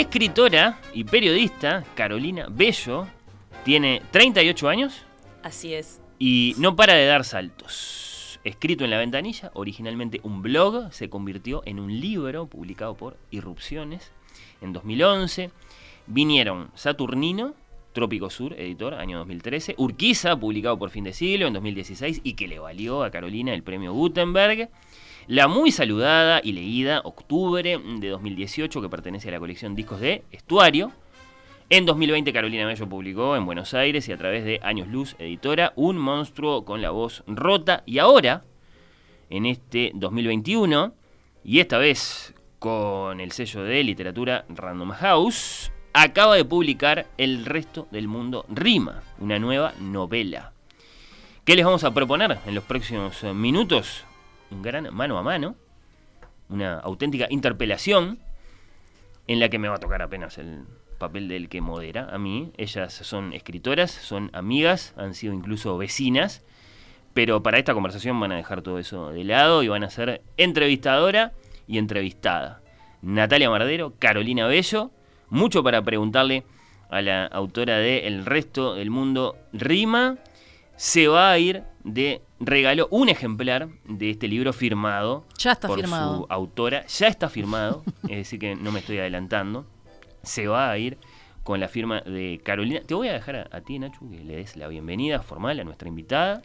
Escritora y periodista Carolina Bello tiene 38 años Así es. y no para de dar saltos. Escrito en la ventanilla, originalmente un blog, se convirtió en un libro publicado por Irrupciones en 2011. Vinieron Saturnino, Trópico Sur, editor, año 2013. Urquiza, publicado por Fin de Siglo en 2016 y que le valió a Carolina el premio Gutenberg. La muy saludada y leída Octubre de 2018, que pertenece a la colección Discos de Estuario. En 2020 Carolina Bello publicó en Buenos Aires y a través de Años Luz Editora Un monstruo con la voz rota. Y ahora, en este 2021, y esta vez con el sello de literatura Random House, acaba de publicar El resto del mundo rima, una nueva novela. ¿Qué les vamos a proponer en los próximos minutos? Un gran mano a mano, una auténtica interpelación en la que me va a tocar apenas el papel del que modera a mí. Ellas son escritoras, son amigas, han sido incluso vecinas, pero para esta conversación van a dejar todo eso de lado y van a ser entrevistadora y entrevistada. Natalia Mardero, Carolina Bello, mucho para preguntarle a la autora de El resto del mundo rima. Se va a ir de regalo un ejemplar de este libro firmado Ya está por firmado. su autora. Ya está firmado, es decir que no me estoy adelantando. Se va a ir con la firma de Carolina. Te voy a dejar a, a ti, Nachu, que le des la bienvenida formal a nuestra invitada.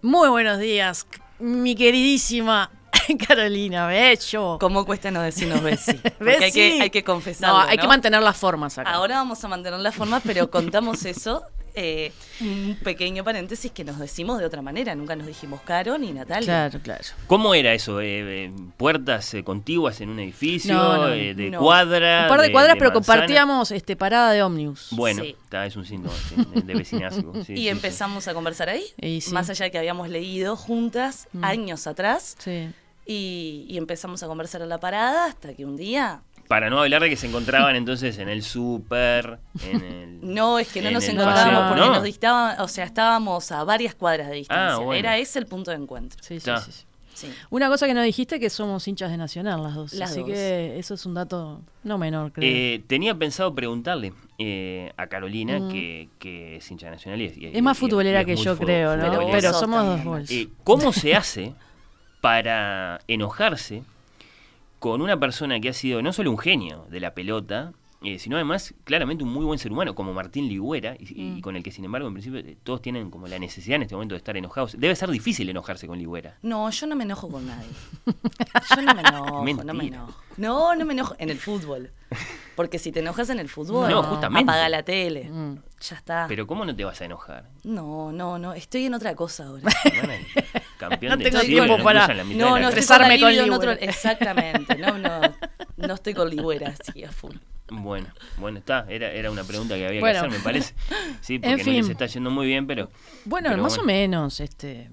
Muy buenos días, mi queridísima Carolina Bello. ¿Cómo cuesta no decirnos Bessi? Porque Bessi. hay que, hay que confesarlo, No, hay ¿no? que mantener las formas acá. Ahora vamos a mantener las formas, pero contamos eso. Eh, un pequeño paréntesis que nos decimos de otra manera. Nunca nos dijimos Caro ni Natalia. Claro, claro. ¿Cómo era eso? Eh, eh, ¿Puertas eh, contiguas en un edificio? No, no, eh, ¿De no. cuadra? Un par de cuadras, pero manzana? compartíamos este, parada de ómnibus. Bueno, Sí. es un síntoma sí, de, de vecinazgo. sí, Y sí. empezamos a conversar ahí, Y sí. más allá de que habíamos leído juntas Mm. años atrás, Sí. y, y empezamos a conversar en la parada hasta que un día... Para no hablar de que se encontraban entonces en el súper, en el... No, es que no en nos encontrábamos paseo, porque ¿no? nos distaban, o sea, estábamos a varias cuadras de distancia. Ah, bueno. Era ese el punto de encuentro. Sí, sí, sí. Una cosa que no dijiste que somos hinchas de Nacional las dos. Las así dos. que eso es un dato no menor, creo. Eh, tenía pensado preguntarle eh, a Carolina, Mm. que, que es hincha nacional y es, y- es más y- futbolera y es que yo, creo, ¿no? Pero Vos somos dos bols. Eh, ¿Cómo se hace para enojarse con una persona que ha sido no solo un genio de la pelota, eh, sino además claramente un muy buen ser humano, como Martín Ligüera, y, y Mm. con el que sin embargo en principio eh, todos tienen como la necesidad en este momento de estar enojados? Debe ser difícil enojarse con Ligüera. No, yo no me enojo con nadie. Yo no me enojo, no me enojo. No, no me enojo en el fútbol. Porque si te enojas en el fútbol, No, justamente. apaga la tele. Mm. Ya está. Pero ¿cómo no te vas a enojar? No, no, no, estoy en otra cosa ahora. Bueno, campeón No de tengo tiempo lo para- No, no, Estresarme con, con otro- Exactamente, no, no, no estoy con Ligüera, así a full. Bueno, bueno, está. Era, era una pregunta que había Bueno. que hacer, me parece. Sí, porque En no fin. les está yendo muy bien, pero. Bueno, pero más o menos, este.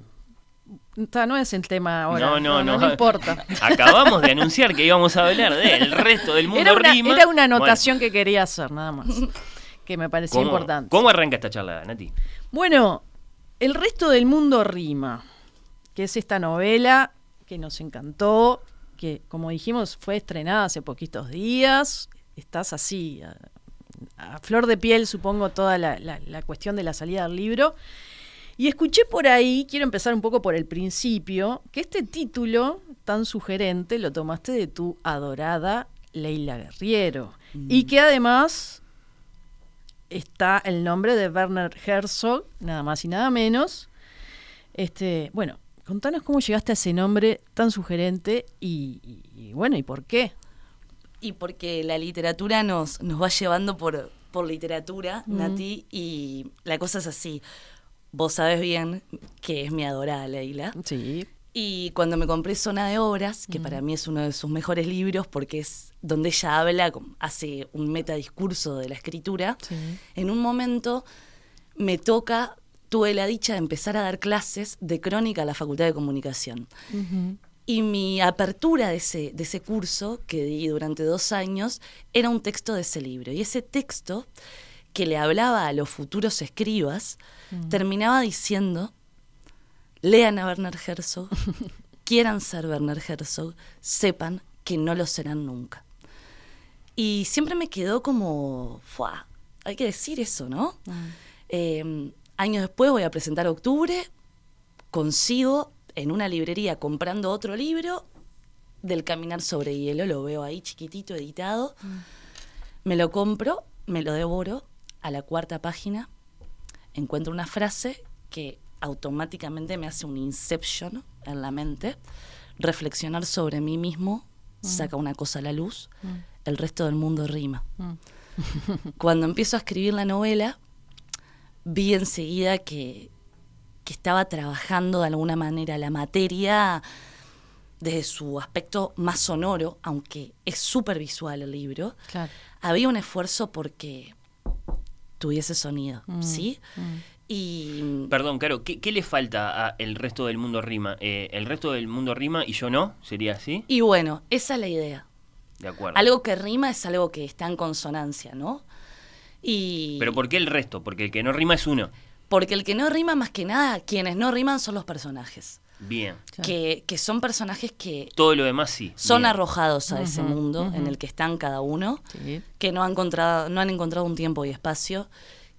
No es el tema ahora. No, no, no. no, importa. Acabamos de anunciar que íbamos a hablar del resto del mundo Era una, rima. era una Bueno, anotación que quería hacer, nada más. Que me parecía ¿cómo, importante. ¿Cómo arranca esta charla, Nati? Bueno, el resto del mundo rima, que es esta novela que nos encantó, que como dijimos fue estrenada hace poquitos días. Estás así, a, a flor de piel, supongo, toda la, la- la cuestión de la salida del libro. Y escuché por ahí, quiero empezar un poco por el principio, que este título tan sugerente lo tomaste de tu adorada Leila Guerriero. Y que además está el nombre de Werner Herzog, nada más y nada menos. Este, bueno, contanos cómo llegaste a ese nombre tan sugerente y, y- y bueno, ¿y por qué? Y porque la literatura nos, nos va llevando por, por literatura, Nati, y la cosa es así. Vos sabés bien que es mi adorada Leila. Sí. Y cuando me compré Zona de Obras, que para mí es uno de sus mejores libros porque es donde ella habla, hace un metadiscurso de la escritura, Sí. en un momento me toca, tuve la dicha de empezar a dar clases de crónica a la Facultad de Comunicación. Y mi apertura de ese, de ese curso, que di durante dos años, era un texto de ese libro. Y ese texto, que le hablaba a los futuros escribas, terminaba diciendo, lean a Werner Herzog, quieran ser Werner Herzog, sepan que no lo serán nunca. Y siempre me quedó como, ¡fua! Hay que decir eso, ¿no? Eh, años después voy a presentar Octubre, consigo en una librería comprando otro libro del Caminar sobre Hielo, lo veo ahí chiquitito, editado. Me lo compro, me lo devoro, a la cuarta página encuentro una frase que automáticamente me hace un inception en la mente. Reflexionar sobre mí mismo saca una cosa a la luz, el resto del mundo rima. Cuando empiezo a escribir la novela, vi enseguida que, que estaba trabajando de alguna manera la materia desde su aspecto más sonoro, aunque es súper visual el libro. Claro. Había un esfuerzo porque tuviese sonido, ¿sí? Y Perdón, Caro, ¿qué, qué le falta a el resto del mundo rima? Eh, ¿El resto del mundo rima y yo no? ¿Sería así? Y bueno, esa es la idea. De acuerdo. Algo que rima es algo que está en consonancia, ¿no? Y Pero ¿por qué el resto? Porque el que no rima es uno. porque el que no rima más que nada, quienes no riman son los personajes. Bien. Que, que son personajes que Todo lo demás sí. son Bien. arrojados a ese mundo en el que están cada uno, Sí. que no han, encontrado, no han encontrado un tiempo y espacio,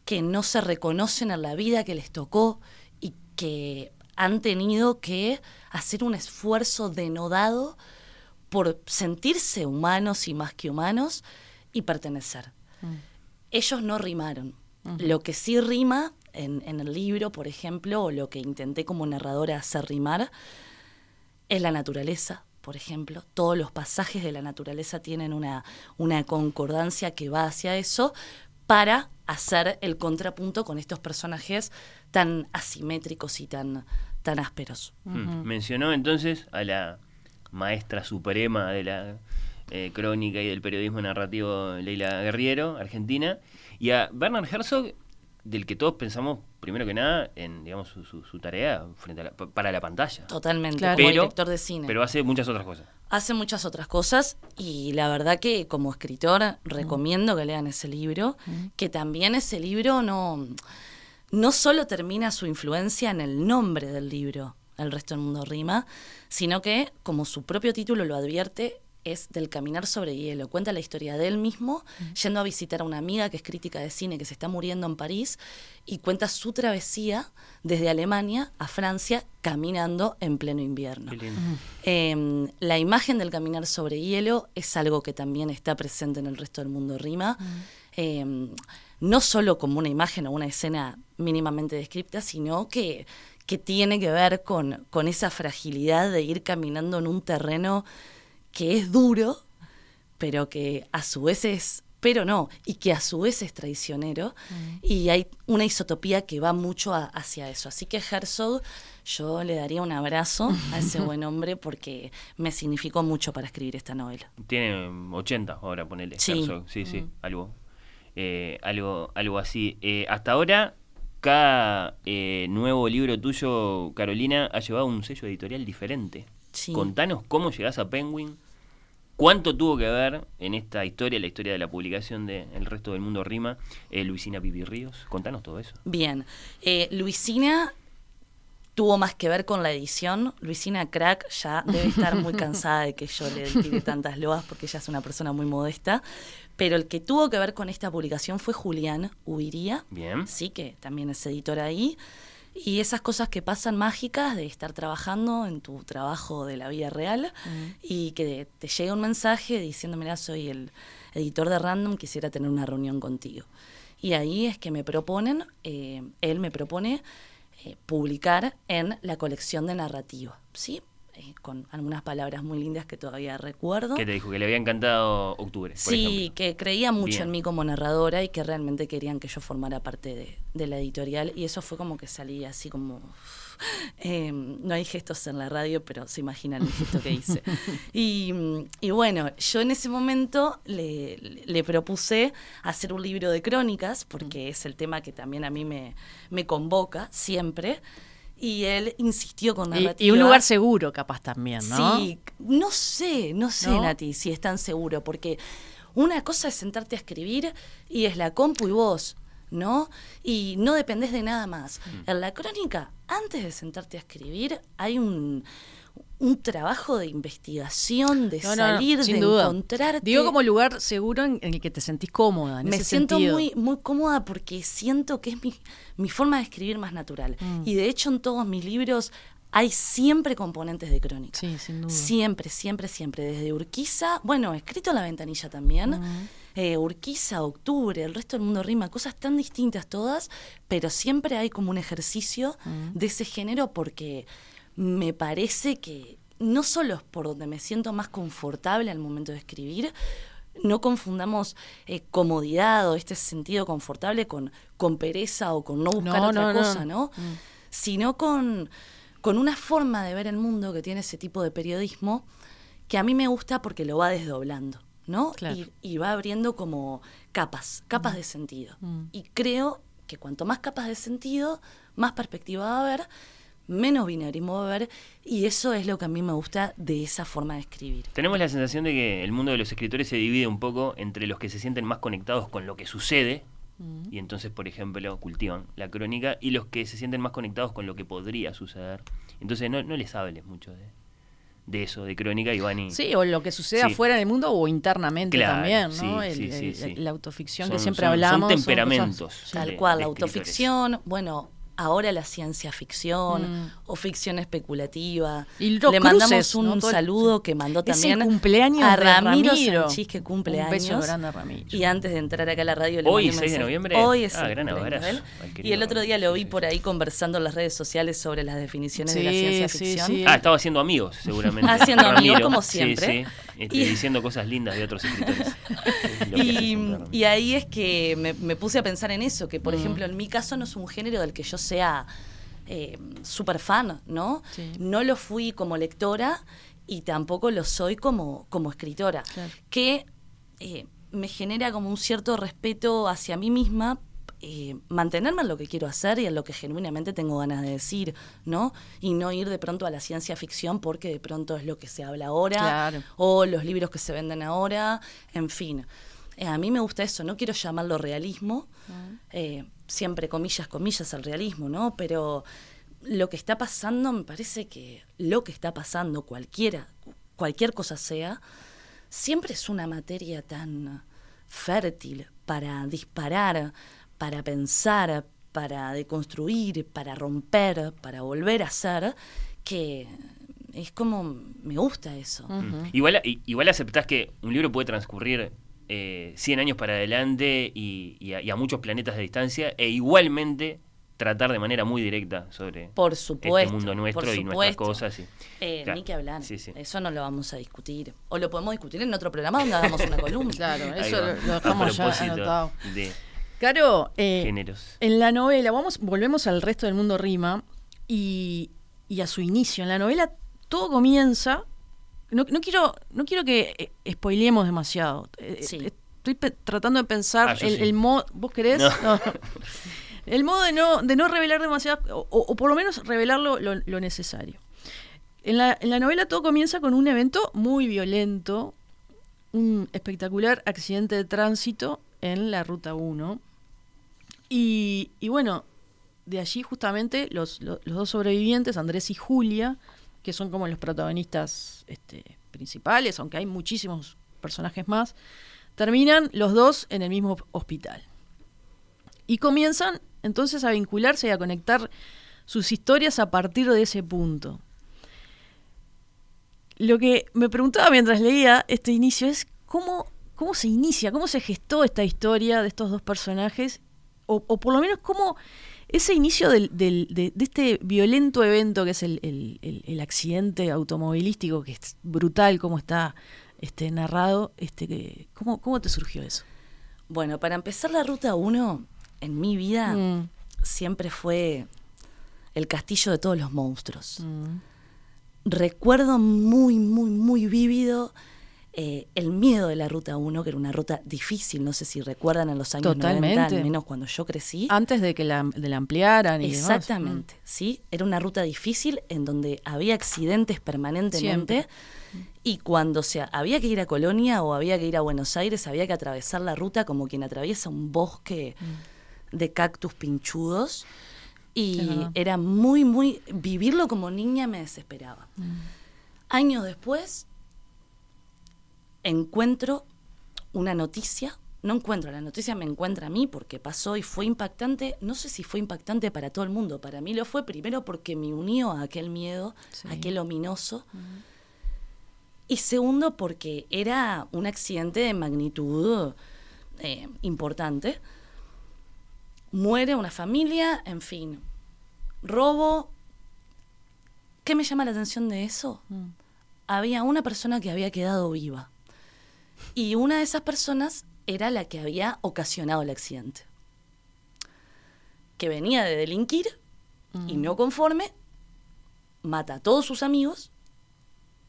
que no se reconocen en la vida que les tocó y que han tenido que hacer un esfuerzo denodado por sentirse humanos y más que humanos y pertenecer. Ellos no rimaron. Lo que sí rima en, en el libro, por ejemplo, o lo que intenté como narradora hacer rimar, es la naturaleza, por ejemplo. Todos los pasajes de la naturaleza tienen una, una concordancia que va hacia eso para hacer el contrapunto con estos personajes tan asimétricos y tan, tan ásperos. Mm. Mencionó entonces a la maestra suprema de la eh, crónica y del periodismo narrativo Leila Guerriero, argentina, y a Bernard Herzog, del que todos pensamos, primero que nada, en digamos su, su- su tarea frente a la- pa- para la pantalla. Totalmente, Claro. como Pero- director de cine. Pero hace muchas otras cosas. Hace muchas otras cosas y la verdad que como escritor recomiendo que lean ese libro, que también ese libro no, no solo termina su influencia en el nombre del libro, El resto del mundo rima, sino que, como su propio título lo advierte, es del caminar sobre hielo. Cuenta la historia de él mismo yendo a visitar a una amiga que es crítica de cine que se está muriendo en París y cuenta su travesía desde Alemania a Francia caminando en pleno invierno. Qué lindo. Eh, la imagen del caminar sobre hielo es algo que también está presente en el resto del mundo rima. Eh, no solo como una imagen o una escena mínimamente descripta, sino que, que tiene que ver con, con esa fragilidad de ir caminando en un terreno que es duro, pero que a su vez es, pero no, y que a su vez es traicionero, y hay una isotopía que va mucho a- hacia eso. Así que Herzog, yo le daría un abrazo a ese buen hombre porque me significó mucho para escribir esta novela. Tiene 80 ahora, ponele. Sí. Herzog. sí, sí, algo, eh, algo, algo así. Eh, hasta ahora, cada eh, nuevo libro tuyo, Carolina, ha llevado un sello editorial diferente. Sí. Contanos cómo llegás a Penguin, cuánto tuvo que ver en esta historia, la historia de la publicación de El resto del mundo rima, eh, Luisina Pipi Ríos. Contanos todo eso. Bien, eh, Luisina tuvo más que ver con la edición. Luisina Crack ya debe estar muy cansada de que yo le tire tantas loas porque ella es una persona muy modesta. Pero el que tuvo que ver con esta publicación fue Julián Huiría, Bien. sí, que también es editor ahí. Y esas cosas que pasan mágicas de estar trabajando en tu trabajo de la vida real y que te llega un mensaje diciendo, mira, soy el editor de Random, quisiera tener una reunión contigo. Y ahí es que me proponen, eh, él me propone eh, publicar en la colección de narrativa, ¿sí? Eh, con algunas palabras muy lindas que todavía recuerdo. ¿Qué te dijo? Que le había encantado Octubre. por Sí, ejemplo. que creía mucho Bien. en mí como narradora y que realmente querían que yo formara parte de, de la editorial. Y eso fue como que salí así como... eh, no hay gestos en la radio, pero se imaginan el gesto que hice. Y, y bueno, yo en ese momento le, le propuse hacer un libro de crónicas, porque es el tema que también a mí me, me convoca siempre. Y él insistió con Y, narrativa. y un lugar seguro, capaz también, ¿no? Sí, no sé, no sé, ¿No? Nati, si es tan seguro, porque una cosa es sentarte a escribir y es la compu y vos, ¿no? Y no dependés de nada más. Mm. En la crónica, antes de sentarte a escribir, hay un, un trabajo de investigación, de No, no, no, salir, sin de duda. encontrarte. Digo como lugar seguro en, en el que te sentís cómoda. En Me ese siento sentido. muy, muy cómoda porque siento que es mi, mi forma de escribir más natural. Mm. Y de hecho en todos mis libros hay siempre componentes de crónica. Sí, sin duda. Siempre, siempre, siempre. Desde Urquiza, bueno, escrito en la ventanilla también. eh, Urquiza, Octubre, el resto del mundo rima, cosas tan distintas todas, pero siempre hay como un ejercicio de ese género porque me parece que no solo es por donde me siento más confortable al momento de escribir, no confundamos eh, comodidad o este sentido confortable con, con pereza o con no buscar No, otra no, no. cosa, ¿no? Sino con, con una forma de ver el mundo que tiene ese tipo de periodismo que a mí me gusta porque lo va desdoblando, ¿no? Claro. Y, y va abriendo como capas, capas de sentido. Mm. Y creo que cuanto más capas de sentido, más perspectiva va a haber, menos binarismo va a haber, y eso es lo que a mí me gusta de esa forma de escribir. Tenemos la sensación de que el mundo de los escritores se divide un poco entre los que se sienten más conectados con lo que sucede, Mm. y entonces, por ejemplo, cultivan la crónica, y los que se sienten más conectados con lo que podría suceder. Entonces, no, no les hables mucho de, de eso, de crónica, y van y... Sí, o lo que sucede Sí. afuera en el mundo o internamente Claro, también, ¿no? sí, El- sí, el- la autoficción que siempre son- hablamos. son temperamentos. cosas- Tal cual, la autoficción, bueno, ahora la ciencia ficción Mm. o ficción especulativa. Y Le cruces, mandamos un saludo que mandó Es el también cumpleaños a de Ramiro, Ramiro. Sanchís, que cumple Un beso años. grande a Ramiro. Y antes de entrar acá a la radio le Hoy, mandé un 6 de noviembre. Hoy es Ah, el gran abrazo Y el otro día lo vi por ahí conversando en las redes sociales sobre las definiciones de la ciencia ficción. sí. Ah, estaba haciendo amigos, seguramente. Haciendo amigos, como Sí, siempre. Este, Y- diciendo cosas lindas de otros escritores. Y, ahí es que me, me puse a pensar en eso, que por Mm. ejemplo en mi caso no es un género del que yo sea eh, súper fan, ¿no? Sí. No lo fui como lectora y tampoco lo soy como, como escritora, Claro. que eh, me genera como un cierto respeto hacia mí misma. Eh, mantenerme en lo que quiero hacer y en lo que genuinamente tengo ganas de decir, ¿no? Y no ir de pronto a la ciencia ficción porque de pronto es lo que se habla ahora Claro. o los libros que se venden ahora, en fin. Eh, a mí me gusta eso, no quiero llamarlo realismo, eh, siempre comillas, comillas al realismo, ¿no? Pero lo que está pasando, me parece que lo que está pasando, cualquiera, cualquier cosa sea, siempre es una materia tan fértil para disparar, para pensar, para deconstruir, para romper, para volver a ser, que es como, me gusta eso. Mm. Igual, igual aceptás que un libro puede transcurrir eh, 100 años para adelante y, y a, y a muchos planetas de distancia e igualmente tratar de manera muy directa sobre Por supuesto, este mundo nuestro por y nuestras cosas. y- Eh, Claro. Ni que hablar. Sí, sí. Eso no lo vamos a discutir. O lo podemos discutir en otro programa donde hagamos una columna. Claro, eso lo, dejamos a ya anotado. de Caro, eh, géneros. en la novela, vamos, volvemos al resto del mundo rima y, y a su inicio. En la novela todo comienza. No, no quiero, no quiero que eh, spoileemos demasiado. Eh, Sí. eh, Estoy pe- tratando de pensar Ah, el, sí. el modo. ¿Vos querés? No. No. El modo de no, de no revelar demasiado, o, o por lo menos revelar lo, lo- lo necesario. En la, en la novela todo comienza con un evento muy violento, un espectacular accidente de tránsito en la Ruta 1. Y, y bueno, de allí justamente los, lo- los dos sobrevivientes, Andrés y Julia, que son como los protagonistas este, principales, aunque hay muchísimos personajes más, terminan los dos en el mismo hospital. Y comienzan entonces a vincularse y a conectar sus historias a partir de ese punto. Lo que me preguntaba mientras leía este inicio es cómo, cómo se inicia, cómo se gestó esta historia de estos dos personajes, o, o por lo menos cómo ese inicio del, del- de, de este violento evento que es el, el- el- el accidente automovilístico, que es brutal cómo está este, narrado, este, que- ¿cómo, ¿cómo te surgió eso? Bueno, para empezar la ruta 1, en mi vida, Mm, siempre fue el castillo de todos los monstruos. mm, Recuerdo muy, muy, muy vívido eh, el miedo de la ruta 1, que era una ruta difícil, no sé si recuerdan en los años 90, Totalmente. al menos cuando yo crecí. Antes de que la, de la ampliaran y demás. Exactamente, ¿sí? Era una ruta difícil en donde había accidentes permanentemente y cuando se, había que ir a Colonia o había que ir a Buenos Aires, había que atravesar la ruta como quien atraviesa un bosque de cactus pinchudos y era muy, muy, vivirlo como niña me desesperaba. Años después encuentro una noticia, no encuentro la noticia, me encuentra a mí porque pasó y fue impactante, no sé si fue impactante para todo el mundo, para mí lo fue primero porque me unió a aquel miedo, Sí. a aquel ominoso, y segundo porque era un accidente de magnitud eh, importante, muere una familia, en fin, robo. ¿Qué me llama la atención de eso? Mm. había una persona que había quedado viva. Y una de esas personas era la que había ocasionado el accidente. Que venía de delinquir y no conforme, mata a todos sus amigos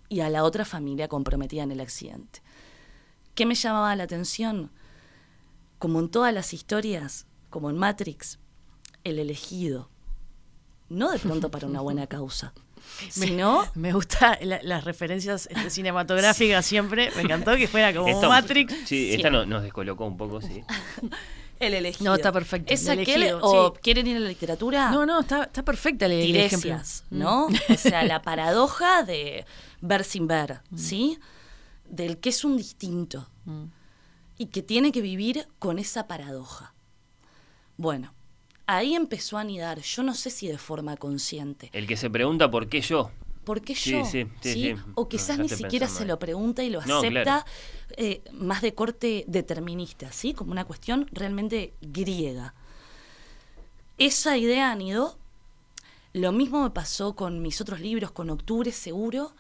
y a la otra familia comprometida en el accidente. ¿Qué me llamaba la atención? Como en todas las historias, como en Matrix, el elegido. No de pronto para una buena causa, sino Me gusta la- las referencias este, cinematográficas siempre. Me encantó que fuera como Esto- Matrix. Sí, esta no- nos descolocó un poco, sí. el elegido. No, está perfecto, ¿Es el aquel, elegido, o sí. quieren ir a la literatura? No, no, está, está perfecta el, el ejemplo. Tiresias, Mm. ¿no? O sea, la paradoja de ver sin ver, ¿sí? Del que es un distinto Mm. y que tiene que vivir con esa paradoja. Bueno, ahí empezó a anidar, yo no sé si de forma consciente. El que se pregunta por qué yo. ¿Por qué Sí, yo? sí, sí, sí. O quizás No, ni siquiera pensando se ahí. lo pregunta y lo No, acepta claro. eh, más de corte determinista, ¿sí? Como una cuestión realmente griega. Esa idea anidó. Lo mismo me pasó con mis otros libros, con Octubre Seguro.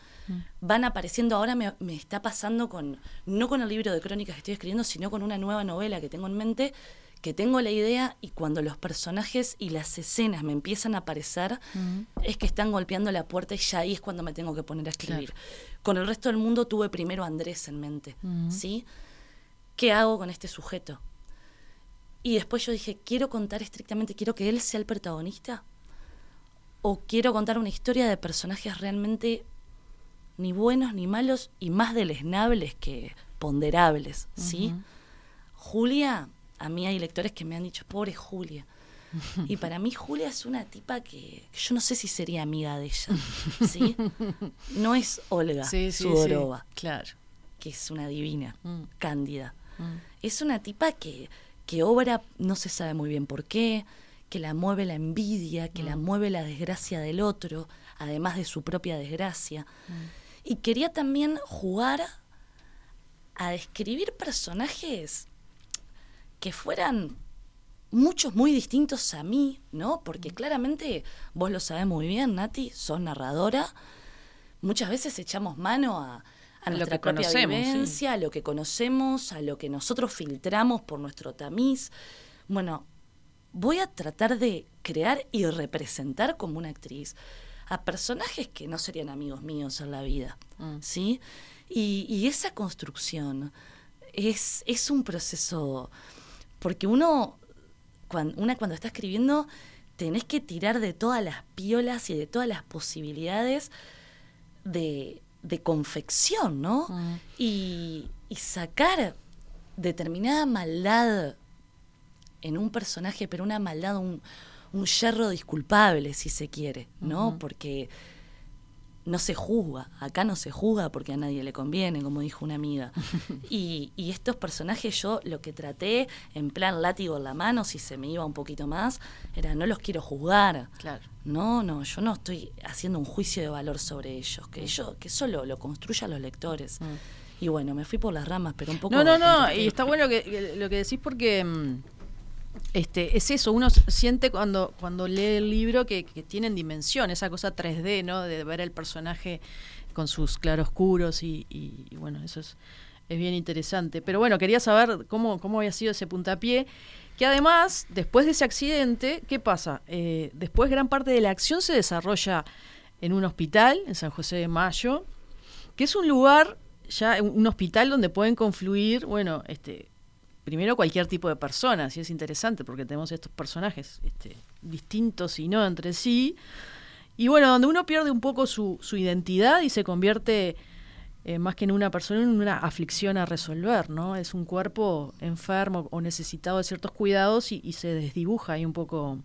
Van apareciendo, ahora me, me está pasando con, no con el libro de crónicas que estoy escribiendo, sino con una nueva novela que tengo en mente, que tengo la idea y cuando los personajes y las escenas me empiezan a aparecer, es que están golpeando la puerta y ya ahí es cuando me tengo que poner a escribir. Con el resto del mundo tuve primero a Andrés en mente, ¿sí? ¿Qué hago con este sujeto? Y después yo dije, quiero contar estrictamente, quiero que él sea el protagonista. O quiero contar una historia de personajes realmente ni buenos ni malos y más deleznables que ponderables, ¿sí? Julia, a mí hay lectores que me han dicho, pobre Julia. Y para mí Julia es una tipa que, que yo no sé si sería amiga de ella, ¿sí? No es Olga Sí, sí. Sudorova, Claro. que es una divina, Mm. cándida. Mm. Es una tipa que, que obra, no se sabe muy bien por qué, que la mueve la envidia, que la mueve la desgracia del otro, además de su propia desgracia. Y quería también jugar a describir personajes que fueran muchos muy distintos a mí, ¿no? Porque claramente vos lo sabés muy bien, Nati, sos narradora. Muchas veces echamos mano a, a lo nuestra que propia conocemos, sí. vivencia, a lo que conocemos, a lo que nosotros filtramos por nuestro tamiz. Bueno, voy a tratar de crear y representar como una actriz a personajes que no serían amigos míos en la vida, Mm. ¿sí? Y, y esa construcción es, es un proceso, porque uno, cuando, una cuando está escribiendo, tenés que tirar de todas las piolas y de todas las posibilidades de, de confección, ¿no? Mm. Y, y sacar determinada maldad en un personaje, pero una maldad, un, un yerro disculpable, si se quiere, ¿no? Porque no se juzga, acá no se juzga porque a nadie le conviene, como dijo una amiga. Y, y estos personajes yo lo que traté, en plan látigo en la mano, si se me iba un poquito más, era no los quiero juzgar. Claro. No, no, yo no estoy haciendo un juicio de valor sobre ellos, que ellos, que solo lo construyan los lectores. Y bueno, me fui por las ramas, pero un poco... Mm. No, no, no, y está bueno que, que lo que decís porque mm, este es eso, uno siente cuando, cuando lee el libro que, que tienen dimensión, esa cosa 3D, ¿no? De ver el personaje con sus claroscuros y, bueno, eso es, es bien interesante. Pero bueno, quería saber cómo, cómo había sido ese puntapié. Que además, después de ese accidente, ¿qué pasa? Eh, después gran parte de la acción se desarrolla en un hospital, en San José de Mayo, que es un lugar, ya un hospital donde pueden confluir, bueno, este, primero cualquier tipo de personas, y es interesante porque tenemos estos personajes este, distintos y no entre sí, y bueno, donde uno pierde un poco su, su identidad y se convierte eh, más que en una persona, en una aflicción a resolver, ¿no? Es un cuerpo enfermo o necesitado de ciertos cuidados y, se desdibuja ahí un poco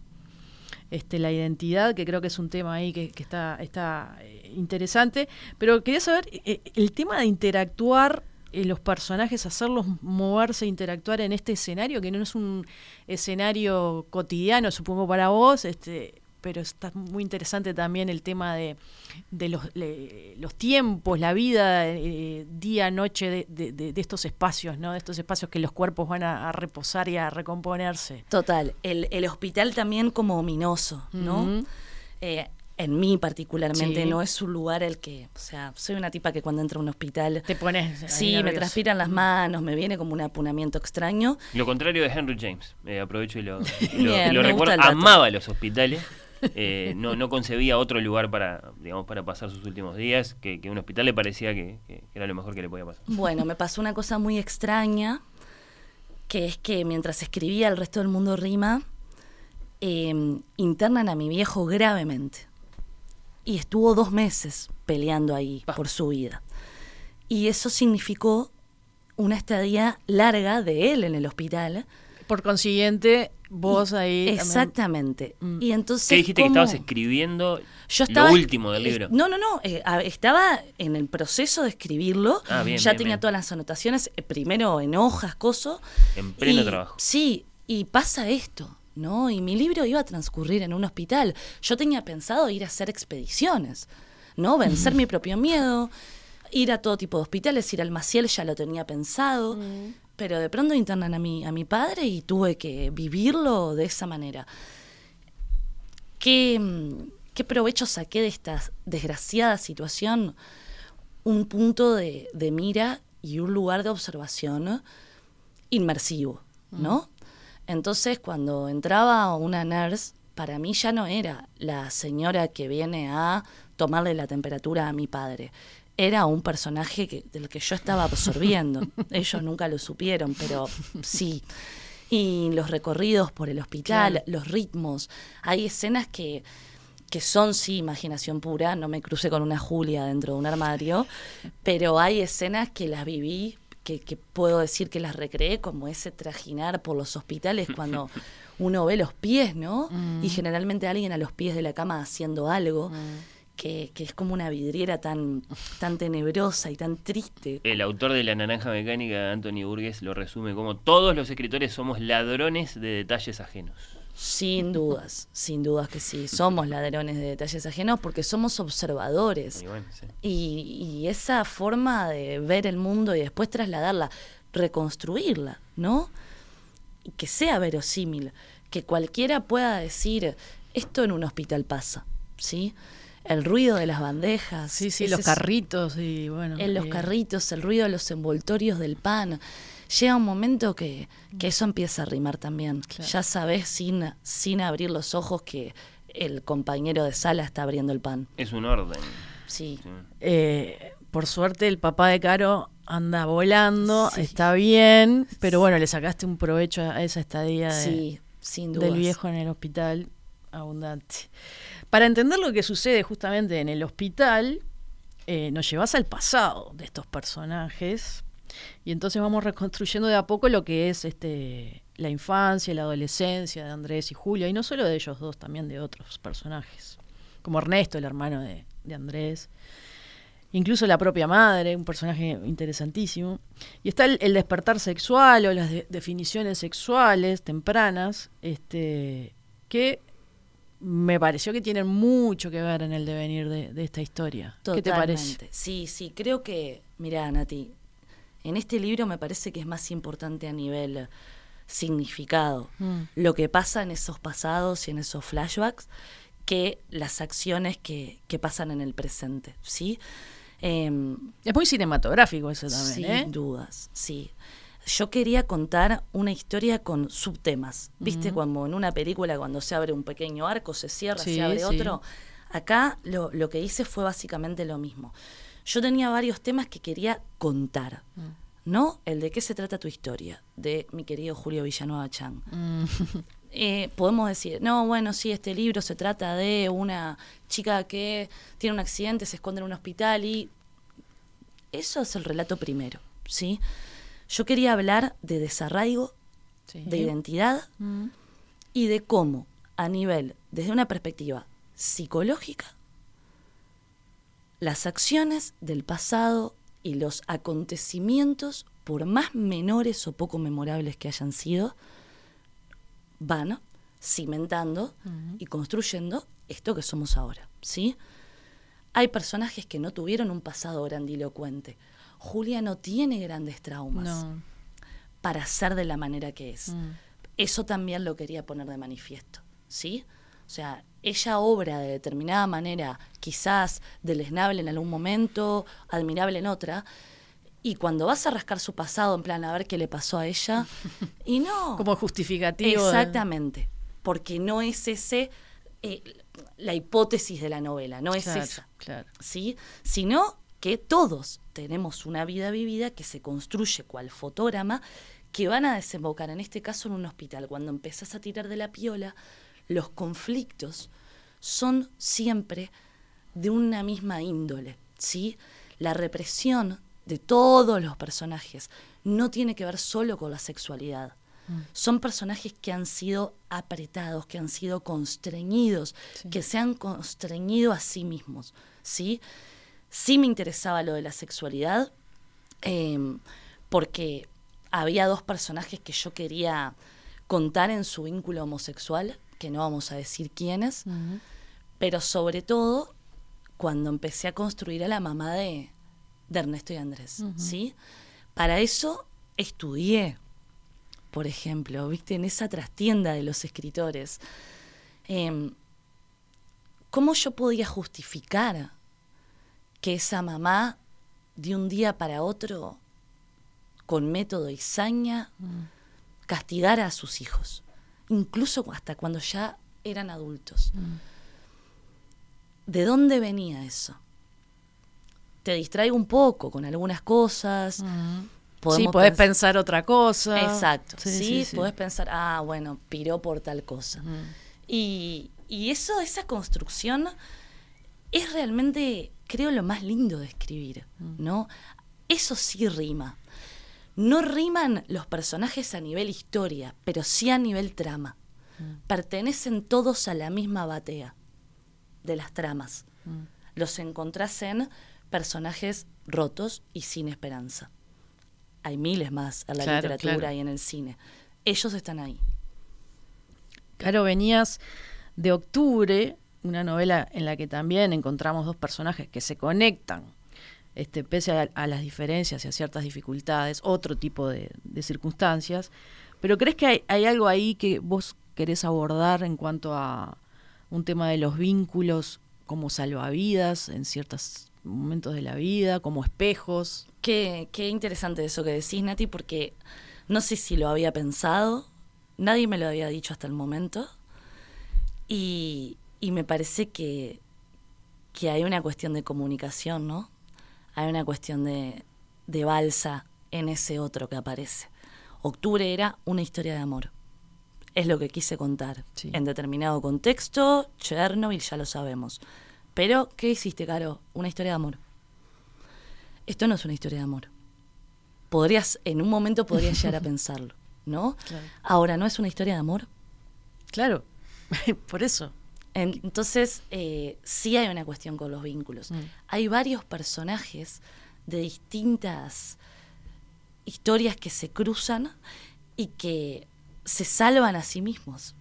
este, la identidad, que creo que es un tema ahí que, que está, está eh, interesante. Pero quería saber, eh, el tema de interactuar eh, los personajes, hacerlos moverse, interactuar en este escenario, que no es un escenario cotidiano, supongo para vos, este, pero está muy interesante también el tema de, de los, le- los tiempos, la vida, eh, día, noche de, de- estos espacios, ¿no? De estos espacios que los cuerpos van a, a reposar y a recomponerse. Total, el, el hospital también como ominoso, ¿no? Eh, en mí particularmente Sí. no es un lugar el que, o sea, soy una tipa que cuando entra a un hospital, Te pones. sí, me transpiran las manos, me viene como un apunamiento extraño. Lo contrario de Henry James. Eh, aprovecho y lo, y lo- Bien, y lo me recuerdo. Amaba los hospitales. Eh, no, no concebía otro lugar para, digamos, para pasar sus últimos días que, que un hospital le parecía que, que era lo mejor que le podía pasar. Bueno, me pasó una cosa muy extraña, que es que mientras escribía El resto del mundo rima, eh, internan a mi viejo gravemente. Y estuvo dos meses peleando ahí por su vida. Y eso significó una estadía larga de él en el hospital. Por consiguiente, vos ahí. también- Exactamente. Mm. Y entonces. ¿Qué dijiste que estabas escribiendo Yo estaba, lo último del libro? No, no, no. eh, estaba en el proceso de escribirlo. Ah, bien, ya bien, tenía bien. todas las anotaciones, eh, primero en hojas, coso. En pleno Y- trabajo. Sí, y pasa esto, ¿no? Y mi libro iba a transcurrir en un hospital. Yo tenía pensado ir a hacer expediciones, ¿no? Vencer mi propio miedo, ir a todo tipo de hospitales, ir al Maciel ya lo tenía pensado. Pero de pronto internan a mi, a mi padre y tuve que vivirlo de esa manera. ¿Qué, mm, qué provecho saqué de esta desgraciada situación? Un punto de, de mira y un lugar de observación inmersivo, ¿no? Entonces, cuando entraba una nurse, para mí ya no era la señora que viene a tomarle la temperatura a mi padre. Era un personaje que, del que yo estaba absorbiendo. Ellos nunca lo supieron, pero sí. Y los recorridos por el hospital, Claro. los ritmos. Hay escenas que, que son, sí, imaginación pura. No me crucé con una Julia dentro de un armario. Pero hay escenas que las viví, que, que puedo decir que las recreé, como ese trajinar por los hospitales cuando uno ve los pies, ¿no? Y generalmente alguien a los pies de la cama haciendo algo. Que, que es como una vidriera tan, tan tenebrosa y tan triste. El autor de La Naranja Mecánica, Anthony Burgess, lo resume como todos los escritores somos ladrones de detalles ajenos. Sin dudas, sin dudas que sí. Somos ladrones de detalles ajenos porque somos observadores. Y bueno, sí. Y, y esa forma de ver el mundo y después trasladarla, reconstruirla, ¿no? Y que sea verosímil, que cualquiera pueda decir, esto en un hospital pasa, ¿sí? El ruido de las bandejas. Sí, sí, los es- carritos y bueno. En los eh, carritos, el ruido de los envoltorios del pan. Llega un momento que, que eso empieza a rimar también. Claro. Ya sabes sin, sin abrir los ojos que el compañero de sala está abriendo el pan. Es un orden. Sí. sí. eh, por suerte el papá de Caro anda volando, Sí. está bien, pero bueno, le sacaste un provecho a esa estadía de, Sí, sin del viejo en el hospital abundante. Para entender lo que sucede justamente en el hospital, eh, nos llevas al pasado de estos personajes y entonces vamos reconstruyendo de a poco lo que es este la infancia, la adolescencia de Andrés y Julia, y no solo de ellos dos, también de otros personajes, como Ernesto, el hermano de, de Andrés. Incluso la propia madre, un personaje interesantísimo. Y está el, despertar sexual o las de- definiciones sexuales tempranas, este, que me pareció que tienen mucho que ver en el devenir de, de esta historia. ¿Qué te parece? Totalmente. Sí, sí, creo que, mira, Nati, en este libro me parece que es más importante a nivel significado Mm. lo que pasa en esos pasados y en esos flashbacks que las acciones que, que pasan en el presente, ¿sí? Em, Es muy cinematográfico eso también, Sin ¿eh? dudas, sí. Yo quería contar una historia con subtemas. ¿Viste? Como en una película, cuando se abre un pequeño arco, se cierra, Sí, se abre sí. otro. Acá lo, lo que hice fue básicamente lo mismo. Yo tenía varios temas que quería contar. ¿No? El de qué se trata tu historia, de mi querido Julio Villanueva Chan. Mm. Eh, podemos decir, no, bueno, sí, este libro se trata de una chica que tiene un accidente, se esconde en un hospital y eso es el relato primero, ¿sí? Yo quería hablar de desarraigo, Sí. de identidad Mm. y de cómo, a nivel, desde una perspectiva psicológica, las acciones del pasado y los acontecimientos, por más menores o poco memorables que hayan sido, van cimentando y construyendo esto que somos ahora, ¿sí? Hay personajes que no tuvieron un pasado grandilocuente. Julia no tiene grandes traumas No. para ser de la manera que es. Mm. Eso también lo quería poner de manifiesto, ¿sí? O sea, ella obra de determinada manera, quizás deleznable en algún momento, admirable en otra, y cuando vas a rascar su pasado, en plan, a ver qué le pasó a ella, y no. Como justificativo. Exactamente, porque no es ese eh, la hipótesis de la novela, no es Claro, esa. claro. ¿sí? Sino que todos tenemos una vida vivida que se construye cual fotograma que van a desembocar, en este caso, en un hospital. Cuando empezás a tirar de la piola, los conflictos son siempre de una misma índole, ¿sí? La represión de todos los personajes no tiene que ver solo con la sexualidad. Son personajes que han sido apretados, que han sido constreñidos, Sí. que se han constreñido a sí mismos, ¿sí? Sí me interesaba lo de la sexualidad, em, porque había dos personajes que yo quería contar en su vínculo homosexual, que no vamos a decir quiénes, pero sobre todo cuando empecé a construir a la mamá de, de Ernesto y Andrés, ¿sí? Para eso estudié, por ejemplo, viste, en esa trastienda de los escritores. Em, ¿Cómo yo podía justificar que esa mamá de un día para otro, con método y saña, castigara a sus hijos, incluso hasta cuando ya eran adultos? ¿De dónde venía eso? Te distraigo un poco con algunas cosas. Sí, podemos podés pens- pensar otra cosa. Exacto. Sí, Sí, sí, podés pensar, ah, bueno, piró por tal cosa. Ujú. Y, y eso, esa construcción, es realmente, creo, lo más lindo de escribir, ¿no? Eso sí rima. No riman los personajes a nivel historia, pero sí a nivel trama. Pertenecen todos a la misma batea de las tramas. Los encontrás en personajes rotos y sin esperanza. Hay miles más en la Claro, literatura claro. y en el cine. Ellos están ahí. Claro, venías de octubre, una novela en la que también encontramos dos personajes que se conectan, este, pese a, las diferencias y a ciertas dificultades, otro tipo de, circunstancias. Pero ¿crees que hay, algo ahí que vos querés abordar en cuanto a un tema de los vínculos como salvavidas en ciertos momentos de la vida, como espejos? Qué, qué interesante eso que decís, Nati, porque no sé si lo había pensado, nadie me lo había dicho hasta el momento, y, y me parece que, que hay una cuestión de comunicación, ¿no? Hay una cuestión de, de balsa en ese otro que aparece. Octubre era una historia de amor. Es lo que quise contar. Sí. En determinado contexto, Chernobyl ya lo sabemos. Pero, ¿qué hiciste, Caro? Una historia de amor. Esto no es una historia de amor. Podrías, en un momento podrías llegar a pensarlo, ¿no? Claro. Ahora, ¿no es una historia de amor? Claro, por eso. En- Entonces, eh, sí hay una cuestión con los vínculos. Mm. Hay varios personajes de distintas historias que se cruzan y que se salvan a sí mismos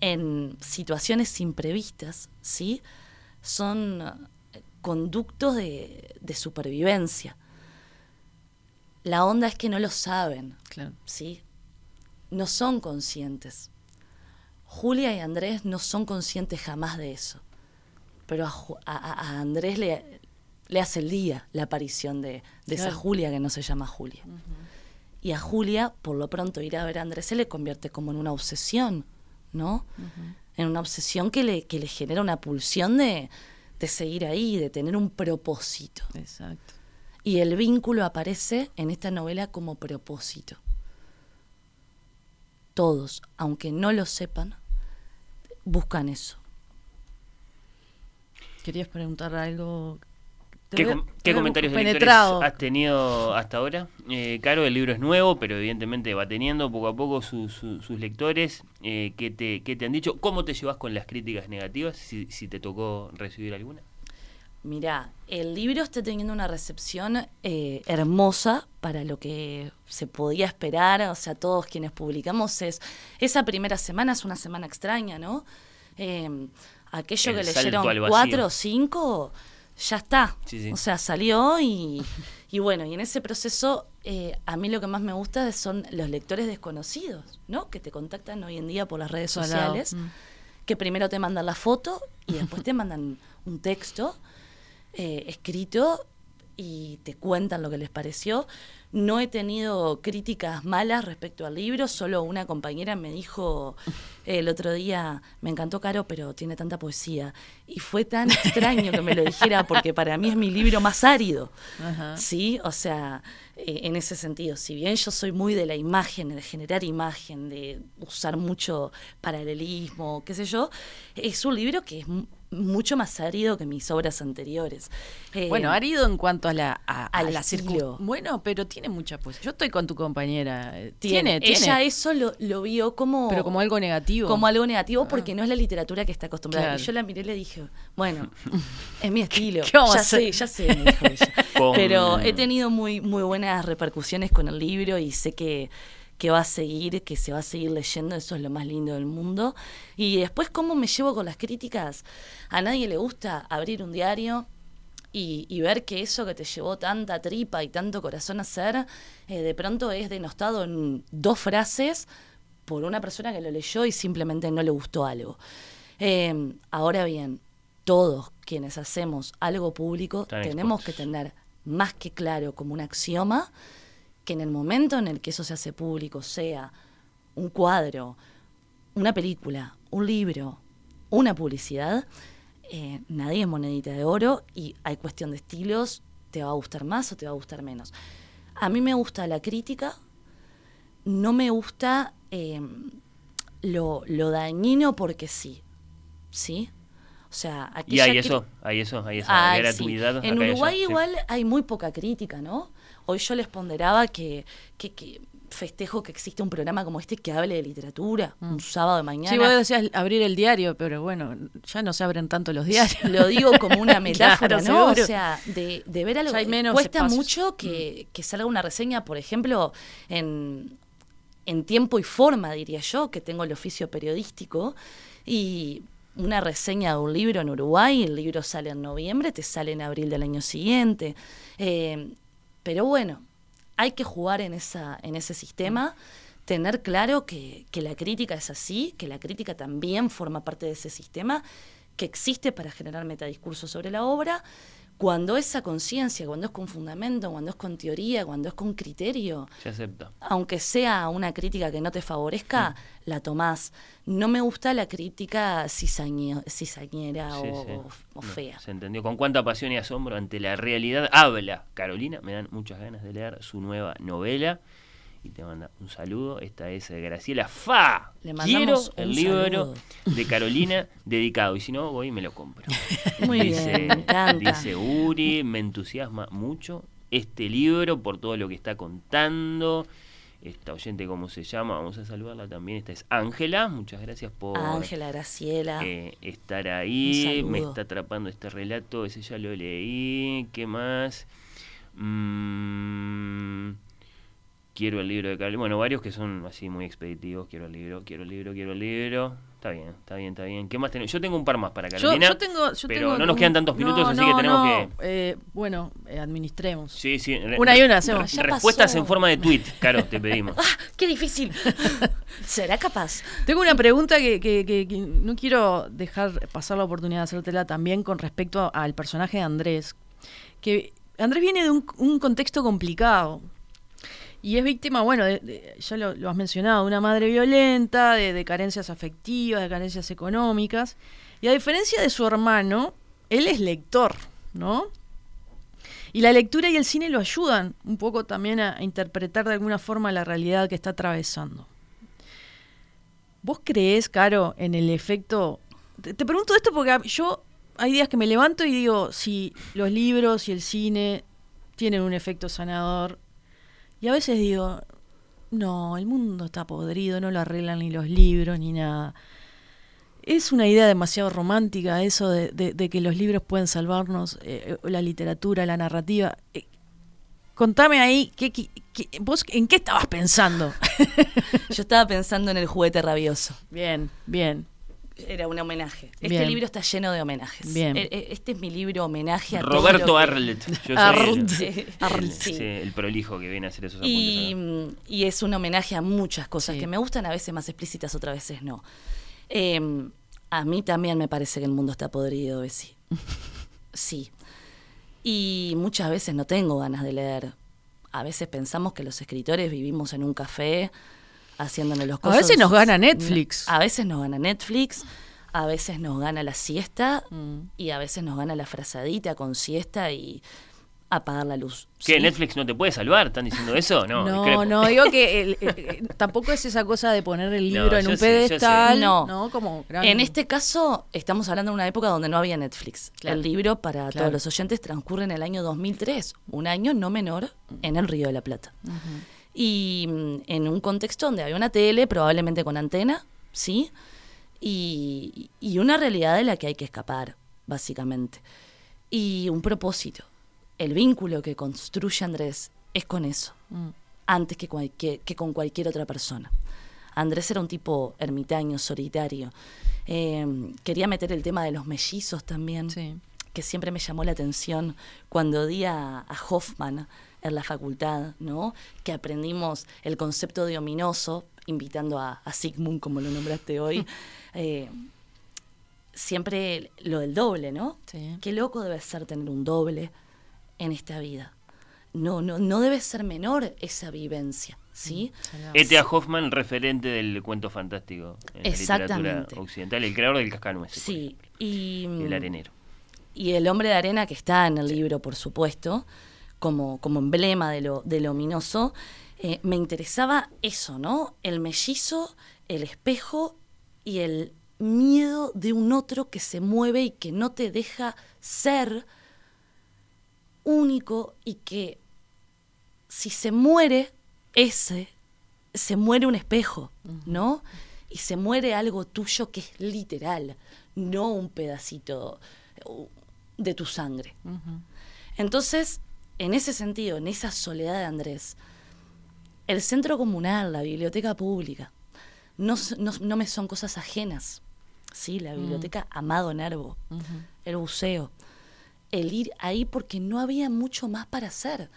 en situaciones imprevistas, ¿sí? Son eh, conductos de, de supervivencia. La onda es que no lo saben, Claro. ¿sí? No son conscientes. Julia y Andrés no son conscientes jamás de eso. Pero a, a- Andrés le, le hace el día la aparición de, de esa. Julia que no se llama Julia. Y a Julia, por lo pronto, ir a ver a Andrés se le convierte como en una obsesión, ¿no? En una obsesión que le, que le genera una pulsión de, de seguir ahí, de tener un propósito. Exacto. Y el vínculo aparece en esta novela como propósito. Todos, aunque no lo sepan, buscan eso. ¿Querías preguntar algo? ¿Qué, com- comentarios de lectores has tenido hasta ahora? Eh, Caro, el libro es nuevo, pero evidentemente va teniendo poco a poco su- su- sus lectores. Eh, ¿qué, te, qué te han dicho? ¿Cómo te llevas con las críticas negativas? Si, si te tocó recibir alguna. Mirá, el libro está teniendo una recepción eh, hermosa para lo que se podía esperar. O sea, todos quienes publicamos es. Esa primera semana es una semana extraña, ¿no? Eh, aquello El que leyeron cuatro o cinco, ya está. Sí, sí. O sea, salió y, y bueno, y en ese proceso eh, a mí lo que más me gusta son los lectores desconocidos, ¿no? Que te contactan hoy en día por las redes sociales Mm. que primero te mandan la foto y después te mandan un texto eh, escrito y te cuentan lo que les pareció. No he tenido críticas malas respecto al libro, solo una compañera me dijo el otro día, me encantó Caro, pero tiene tanta poesía. Y fue tan extraño que me lo dijera porque para mí es mi libro más árido. Ajá. Sí, o sea, eh, en ese sentido, si bien yo soy muy de la imagen, de generar imagen, de usar mucho paralelismo, qué sé yo, es un libro que es mucho más árido que mis obras anteriores. Eh, Bueno, árido en cuanto a la, a, a al la Bueno, pero tiene mucha poesía. Yo estoy con tu compañera. eh, tiene, Tiene, tiene. ella eso lo, lo vio como... pero como algo negativo. Como algo negativo porque no es la literatura que está acostumbrada. Claro. Y yo la miré y le dije, bueno, es mi estilo. ¿Qué vamos ya a hacer? sé, ya sé, me dijo ella. Pero he tenido muy, muy buenas repercusiones con el libro y sé que, que va a seguir, que se va a seguir leyendo, eso es lo más lindo del mundo. Y después, ¿cómo me llevo con las críticas? A nadie le gusta abrir un diario y, y ver que eso que te llevó tanta tripa y tanto corazón a hacer, eh, de pronto es denostado en dos frases por una persona que lo leyó y simplemente no le gustó algo. Eh, ahora bien, todos quienes hacemos algo público Están tenemos que tener más que claro como un axioma que en el momento en el que eso se hace público, sea un cuadro, una película, un libro, una publicidad, eh, nadie es monedita de oro y hay cuestión de estilos, te va a gustar más o te va a gustar menos. A mí me gusta la crítica, no me gusta eh, lo, lo dañino porque sí, ¿sí? O sea, Y aquella hay eso, hay eso, hay esa Ay, gratuidad. En y allá, Uruguay sí. igual hay muy poca crítica, ¿no? Hoy yo les ponderaba que, que, que festejo que existe un programa como este que hable de literatura, un sábado de mañana. Sí, vos decías abrir el diario, pero bueno, ya no se abren tanto los diarios. Lo digo como una metáfora, Claro, ¿no? seguro. O sea, de, de ver algo. Hay menos Cuesta espacios. mucho que, que salga una reseña, por ejemplo, en, en tiempo y forma, diría yo, que tengo el oficio periodístico, y una reseña de un libro en Uruguay, el libro sale en noviembre, te sale en abril del año siguiente. Eh, pero bueno, hay que jugar en, esa, en ese sistema, tener claro que, que la crítica es así, que la crítica también forma parte de ese sistema, que existe para generar metadiscurso sobre la obra, cuando esa conciencia, cuando es con fundamento, cuando es con teoría, cuando es con criterio, Se acepta. aunque sea una crítica que no te favorezca, la tomás. No me gusta la crítica cizañe- cizañera Sí, o, sí. o No, fea. Se entendió. Con cuánta pasión y asombro ante la realidad habla Carolina. Me dan muchas ganas de leer su nueva novela. Y te manda un saludo. Esta es eh, Graciela Fa. Le Quiero el libro saludo. de Carolina dedicado. Y si no, voy y me lo compro. Muy dice, bien, me. Dice Uri, me entusiasma mucho este libro por todo lo que está contando. esta oyente, ¿cómo se llama? Vamos a saludarla también. Esta es Ángela. Muchas gracias por Ángela, Graciela. eh, estar ahí. Me está atrapando este relato. Ese ya lo leí. ¿Qué más? Mm, quiero el libro de Carl. Bueno, varios que son así muy expeditivos. Quiero el libro, quiero el libro, quiero el libro. Está bien, está bien, está bien. ¿Qué más tenemos? Yo tengo un par más para Carolina. yo tengo, yo pero tengo no nos quedan tantos minutos, no, así no, que tenemos no. que. Eh, bueno, eh, administremos. Sí, sí. Una y una hacemos. Ya Respuestas pasó. en forma de tweet, Caro, te pedimos. ¡Ah! ¡Qué difícil! ¿Será capaz? Tengo una pregunta que, que- que- que no quiero dejar pasar la oportunidad de hacértela también con respecto al personaje de Andrés. Que Andrés viene de un, un contexto complicado. Y es víctima, bueno, ya lo, has mencionado, de una madre violenta, de, carencias afectivas, de carencias económicas. Y a diferencia de su hermano, él es lector, ¿no? Y la lectura y el cine lo ayudan un poco también a, interpretar de alguna forma la realidad que está atravesando. ¿Vos creés, Caro, en el efecto... Te, pregunto esto porque yo hay días que me levanto y digo, si los libros y el cine tienen un efecto sanador. Y a veces digo, no, el mundo está podrido, no lo arreglan ni los libros ni nada. Es una idea demasiado romántica eso de, de- de que los libros pueden salvarnos, eh, eh, la literatura, la narrativa. Eh, contame ahí, ¿qué, qué- qué- ¿vos en qué estabas pensando? Yo estaba pensando en el juguete rabioso. bien, bien. Era un homenaje. Este Bien. libro está lleno de homenajes. Bien. E- e- Este es mi libro homenaje a todo Roberto que- Arlet. Yo soy Arlt. el, sí. sí, prolijo que viene a hacer esos Y, apuntes. y es un homenaje a muchas cosas Sí. que me gustan, a veces más explícitas, otras veces no. Eh, a mí también me parece que el mundo está podrido, Bessie. Sí. Y muchas veces no tengo ganas de leer. A veces pensamos que los escritores vivimos en un café haciéndonos los A cosas. veces nos gana Netflix. A veces nos gana Netflix, a veces nos gana la siesta Mm. y a veces nos gana la frazadita con siesta y apagar la luz. ¿Qué? ¿sí? ¿Netflix no te puede salvar? ¿Están diciendo eso? No, No, no, digo que el- el- el- tampoco es esa cosa de poner el No, libro en un sé, pedestal. No. Como gran- En este caso, estamos hablando de una época donde no había Netflix. Claro. El libro, para Claro. todos los oyentes, transcurre en el año 2003, un año no menor en el Río de la Plata. Y mm, en un contexto donde había una tele, probablemente con antena, ¿sí? Y, y una realidad de la que hay que escapar, básicamente. Y un propósito. El vínculo que construye Andrés es con eso Mm, antes que, cualquier- que con cualquier otra persona. Andrés era un tipo ermitaño, solitario. Eh, quería meter el tema de los mellizos también, sí. que siempre me llamó la atención cuando di a, a Hoffman en la facultad, ¿no? Que aprendimos el concepto de ominoso, invitando a, a Sigmund, como lo nombraste hoy. Eh, siempre lo del doble, ¿no? Sí. Qué loco debe ser tener un doble en esta vida. No, no, no debe ser menor esa vivencia, ¿sí? E.T.A. Hoffman, referente del cuento fantástico en la Exactamente. literatura occidental, el creador del cascanueces. Sí, y, El arenero. y el hombre de arena que está en el libro, por supuesto, como, como emblema de lo, de lo ominoso, eh, me interesaba eso, ¿no? El mellizo, el espejo y el miedo de un otro que se mueve y que no te deja ser único y que si se muere ese, se muere un espejo, ¿no? Y se muere algo tuyo que es literal, no un pedacito uh, de tu sangre. Entonces, en ese sentido, en esa soledad de Andrés, el centro comunal, la biblioteca pública, no, no- no me son cosas ajenas. Sí, la biblioteca Amado Nervo, el buceo, el ir ahí porque no había mucho más para hacer.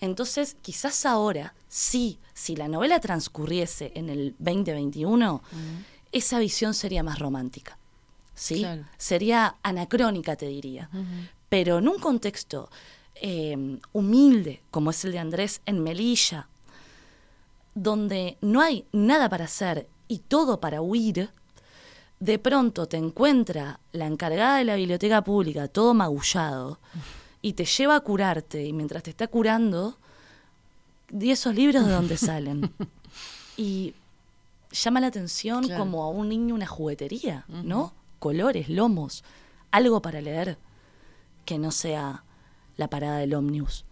Entonces, quizás ahora, sí, si la novela transcurriese en el 2021, esa visión sería más romántica. ¿sí? Claro. Sería anacrónica, te diría. Pero en un contexto eh, humilde, como es el de Andrés en Melilla, donde no hay nada para hacer y todo para huir, de pronto te encuentra la encargada de la biblioteca pública, todo magullado, y te lleva a curarte, y mientras te está curando, ¿y esos libros de dónde salen? Y llama la atención Claro. como a un niño una juguetería, ¿no? Colores, lomos, algo para leer que no sea la parada del ómnibus.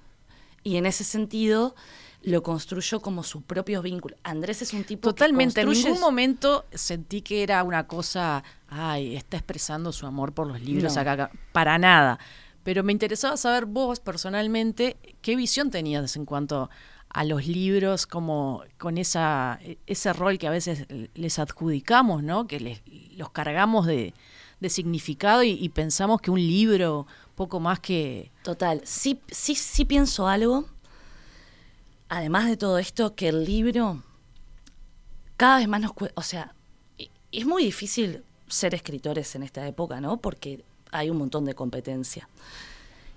Y en ese sentido, lo construyó como sus propios vínculos. Andrés es un tipo Totalmente, que en ningún momento sentí que era una cosa, ay, está expresando su amor por los libros No. acá, acá. para nada. Pero me interesaba saber vos personalmente qué visión tenías en cuanto a los libros, como con esa, ese rol que a veces les adjudicamos, ¿no? Que les, los cargamos de, de significado y, y pensamos que un libro, poco más que... Total, sí, sí, sí pienso algo, además de todo esto, que el libro cada vez más nos o sea, es muy difícil ser escritores en esta época, ¿no? Porque hay un montón de competencia.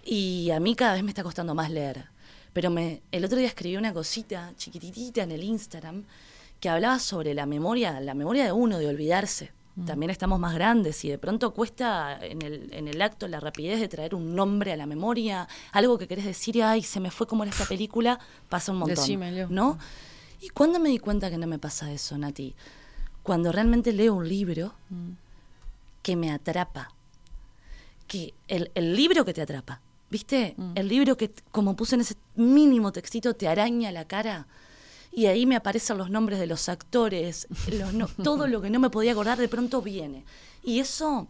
Y a mí cada vez me está costando más leer. Pero me, el otro día escribí una cosita chiquititita en el Instagram que hablaba sobre la memoria, la memoria de uno, de olvidarse. También estamos más grandes y de pronto cuesta en el, en el acto la rapidez de traer un nombre a la memoria, algo que querés decir ay, se me fue como en esta película, pasa un montón. Decímelo. ¿No? ¿Y cuándo me di cuenta que no me pasa eso, Nati? Cuando realmente leo un libro que me atrapa. Que el, el libro que te atrapa. ¿Viste? El libro que, como puse en ese mínimo textito, te araña la cara. Y ahí me aparecen los nombres de los actores, los no- todo lo que no me podía acordar de pronto viene. Y eso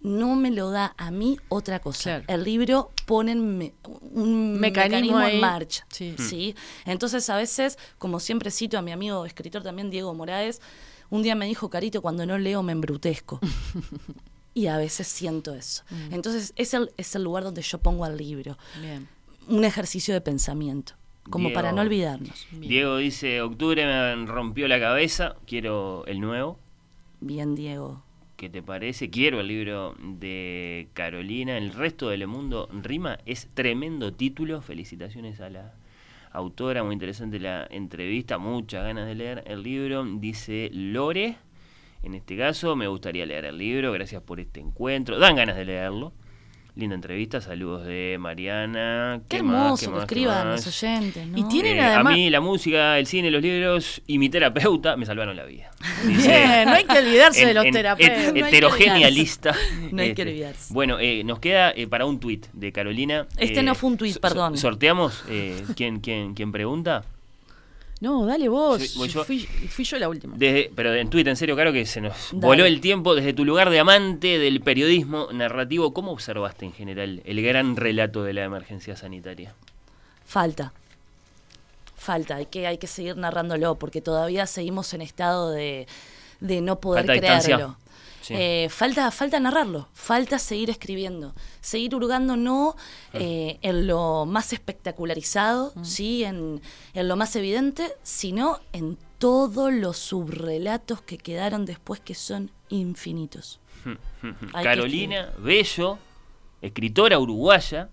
no me lo da a mí otra cosa. Claro. El libro pone en me- un Mecanismo en marcha. Sí. ¿sí? Entonces, a veces, como siempre cito a mi amigo escritor también, Diego Moraes, un día me dijo, Carito, cuando no leo me embrutezco. y a veces siento eso. Mm. Entonces, es el, es el lugar donde yo pongo al libro. Bien. Un ejercicio de pensamiento, como Diego. para no olvidarnos. Diego dice, octubre me rompió la cabeza, quiero el nuevo. Bien, Diego. ¿Qué te parece? Quiero el libro de Carolina. El resto del mundo rima. Es tremendo título. Felicitaciones a la autora. Muy interesante la entrevista. Muchas ganas de leer el libro. Dice Lore. En este caso, me gustaría leer el libro. Gracias por este encuentro. Dan ganas de leerlo. Linda entrevista. Saludos de Mariana. Qué, hermoso ¿Qué que más? ¿Qué escriban los oyentes, ¿no? Y tienen Eh, además- A mí la música, el cine, los libros y mi terapeuta me salvaron la vida. Bien, no hay que olvidarse de los terapeutas. No hay que heterogénea olvidarse. lista. No hay que Este, olvidarse. Bueno, eh, nos queda eh, para un tuit de Carolina. Este eh, no fue un tuit, perdón. ¿Sorteamos? Eh, ¿quién, quién, quién pregunta? No, dale vos. Yo. Fui, fui yo la última. Desde, pero en tuit, en serio, claro que se nos Dale. voló el tiempo. Desde tu lugar de amante del periodismo narrativo, ¿cómo observaste en general el gran relato de la emergencia sanitaria? Falta. Falta, hay que, hay que seguir narrándolo porque todavía seguimos en estado de, de no poder Falta distancia. Sí. Eh, falta, falta narrarlo, falta seguir escribiendo, seguir hurgando no eh, en lo más espectacularizado, sí, en, en lo más evidente, sino en todos los subrelatos que quedaron después que son infinitos. Hay que Carolina Bello, escritora uruguaya.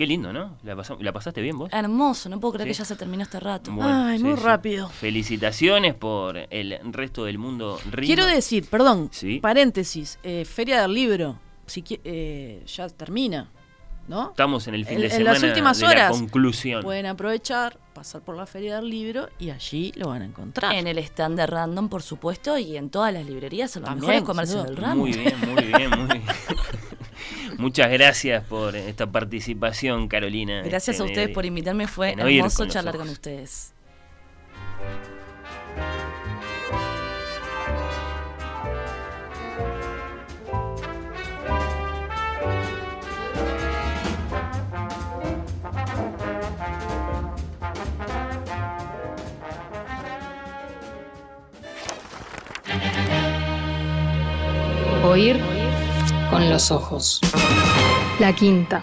Qué lindo, ¿no? ¿La, pasaste bien vos? Hermoso, no puedo creer Sí. que ya se terminó este rato. Bueno, Ay, muy rápido. Felicitaciones por el resto del mundo. Rima. Quiero decir, perdón, Sí. paréntesis, eh, Feria del Libro, si eh, ya termina, ¿no? Estamos en el fin En- de en semana las últimas de la horas conclusión. Pueden aprovechar, pasar por la Feria del Libro y allí lo van a encontrar. En el stand de Random, por supuesto, y en todas las librerías, en los También, mejores comercios del ramo. Muy bien, muy bien, muy bien. Muchas gracias por esta participación, Carolina. Gracias Este, a ustedes por invitarme, fue hermoso con charlar con ustedes. Oír los ojos. La quinta.